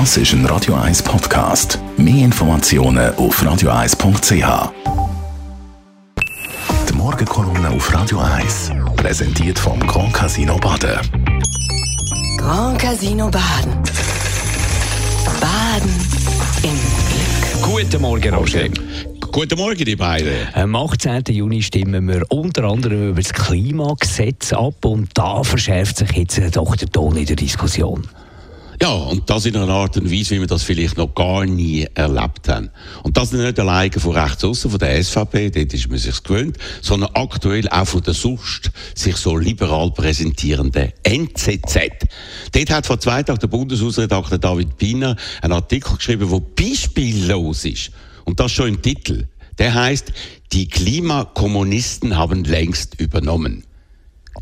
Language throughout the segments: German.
Das ist ein Radio 1 Podcast. Mehr Informationen auf radio1.ch. Die Morgenkolumne auf Radio 1 präsentiert vom Grand Casino Baden. Grand Casino Baden. Baden im Glück. Guten Morgen, Roger. Guten Morgen, die beiden. Am 18. Juni stimmen wir unter anderem über das Klimagesetz ab und da verschärft sich jetzt doch der Ton in der Diskussion. Ja, und das in einer Art und Weise, wie wir das vielleicht noch gar nie erlebt haben. Und das nicht alleine von rechts außen, von der SVP, dort ist man sich gewöhnt, sondern aktuell auch von der sonst sich so liberal präsentierenden NZZ. Dort hat vor zwei Tagen der Bundeshausredakteur David Piner einen Artikel geschrieben, der beispiellos ist. Und das schon im Titel. Der heißt, die Klimakommunisten haben längst übernommen.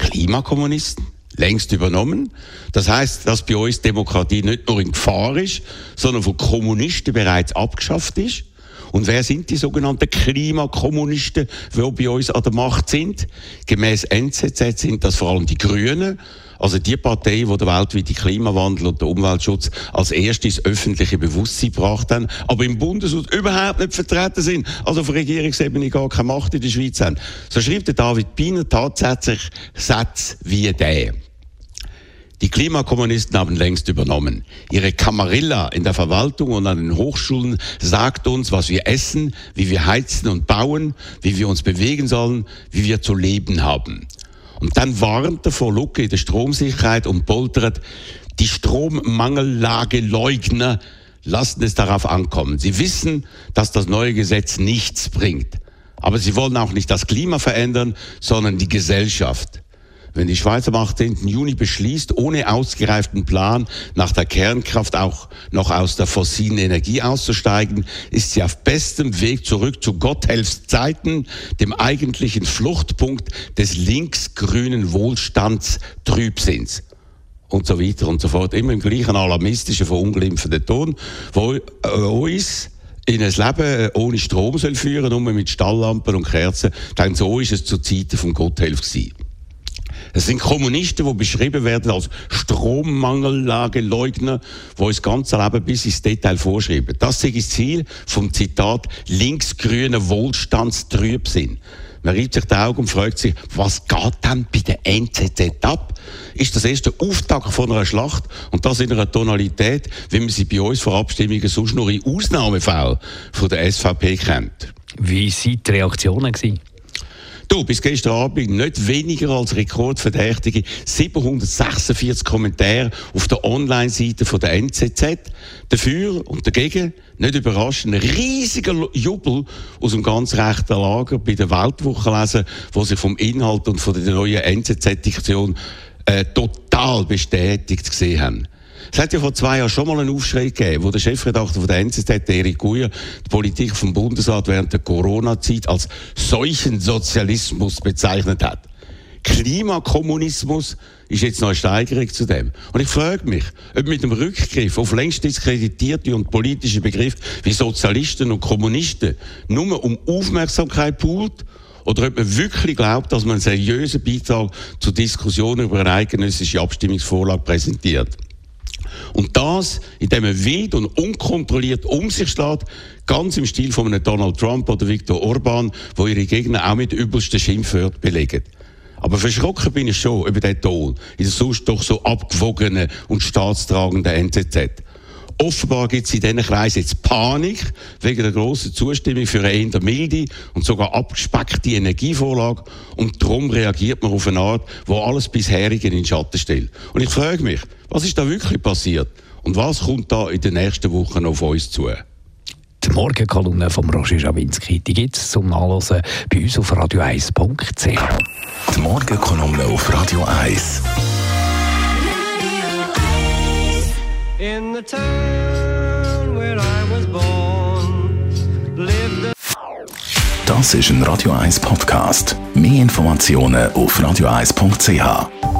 Klimakommunisten? Längst übernommen. Das heißt, dass bei uns Demokratie nicht nur in Gefahr ist, sondern von Kommunisten bereits abgeschafft ist. Und wer sind die sogenannten Klimakommunisten, die bei uns an der Macht sind? Gemäß NZZ sind das vor allem die Grünen, also die Partei, die den weltweiten Klimawandel und den Umweltschutz als erstes öffentliche Bewusstsein gebracht haben, aber im Bundeshaus überhaupt nicht vertreten sind, also auf Regierungsebene gar keine Macht in der Schweiz haben. So schreibt der David Piner tatsächlich Sätze wie der. Die Klimakommunisten haben längst übernommen. Ihre Kamarilla in der Verwaltung und an den Hochschulen sagt uns, was wir essen, wie wir heizen und bauen, wie wir uns bewegen sollen, wie wir zu leben haben. Und dann warnt er vor Lücke der Stromsicherheit und poltert, die Strommangellage Leugner lassen es darauf ankommen. Sie wissen, dass das neue Gesetz nichts bringt. Aber sie wollen auch nicht das Klima verändern, sondern die Gesellschaft. Wenn die Schweiz am 18. Juni beschließt, ohne ausgereiften Plan nach der Kernkraft auch noch aus der fossilen Energie auszusteigen, ist sie auf bestem Weg zurück zu Gotthelfs Zeiten, dem eigentlichen Fluchtpunkt des linksgrünen Wohlstandstrübsinns und so weiter und so fort. Immer im gleichen alarmistischen, verunglimpfenden Ton, wo äh, uns in ein Leben ohne Strom soll führen, nur mit Stalllampen und Kerzen. Denn so ist es zu Zeiten von Gotthelf gewesen. Es sind Kommunisten, die beschrieben werden als Strommangellagenleugner, die das ganze Leben bis ins Detail vorschreiben. Das ist das Ziel vom Zitat linksgrüner Wohlstandstrübsinn. Man reibt sich die Augen und fragt sich, was geht denn bei der NZZ ab? Ist das erst der Auftakt von einer Schlacht und das in einer Tonalität, wie man sie bei uns vor Abstimmungen sonst nur in Ausnahmefällen von der SVP kennt? Wie waren die Reaktionen? Gewesen? Du, bis gestern Abend nicht weniger als rekordverdächtige 746 Kommentare auf der Online-Seite der NZZ. Dafür und dagegen, nicht überraschend, ein riesiger Jubel aus dem ganz rechten Lager bei der Weltwoche lesen, wo sich vom Inhalt und von der neuen NZZ-Diktion äh, total bestätigt gesehen haben. Es hat ja vor zwei Jahren schon mal einen Aufschrei gegeben, wo der Chefredakteur von der NZZ, Erik Guyer, die Politik vom Bundesrat während der Corona-Zeit als solchen Sozialismus bezeichnet hat. Klimakommunismus ist jetzt noch eine Steigerung zu dem. Und ich frage mich, ob mit dem Rückgriff auf längst diskreditierte und politische Begriffe wie Sozialisten und Kommunisten nur um Aufmerksamkeit poolt oder ob man wirklich glaubt, dass man einen seriösen Beitrag zur Diskussion über eine eidgenössische Abstimmungsvorlage präsentiert. Und das, indem er wild und unkontrolliert um sich schlägt, ganz im Stil von einem Donald Trump oder Viktor Orban, wo ihre Gegner auch mit übelsten Schimpfwörtern belegen. Aber verschrocken bin ich schon über den Ton in der sonst doch so abgewogenen und staatstragenden NZZ. Offenbar gibt es in diesen Kreisen jetzt Panik wegen der grossen Zustimmung für eine eher milde und sogar abgespeckte Energievorlage und darum reagiert man auf eine Art, wo alles bisherige in den Schatten stellt. Und ich frage mich, was ist da wirklich passiert und was kommt da in den nächsten Wochen auf uns zu? Die Morgenkolumne von Roger Schawinski, die gibt es zum Nachlesen bei uns auf radio1.ch. Die Morgenkolumne auf Radio 1. In the town where I was born, lived Das ist ein Radio 1 Podcast. Mehr Informationen auf radio1.ch.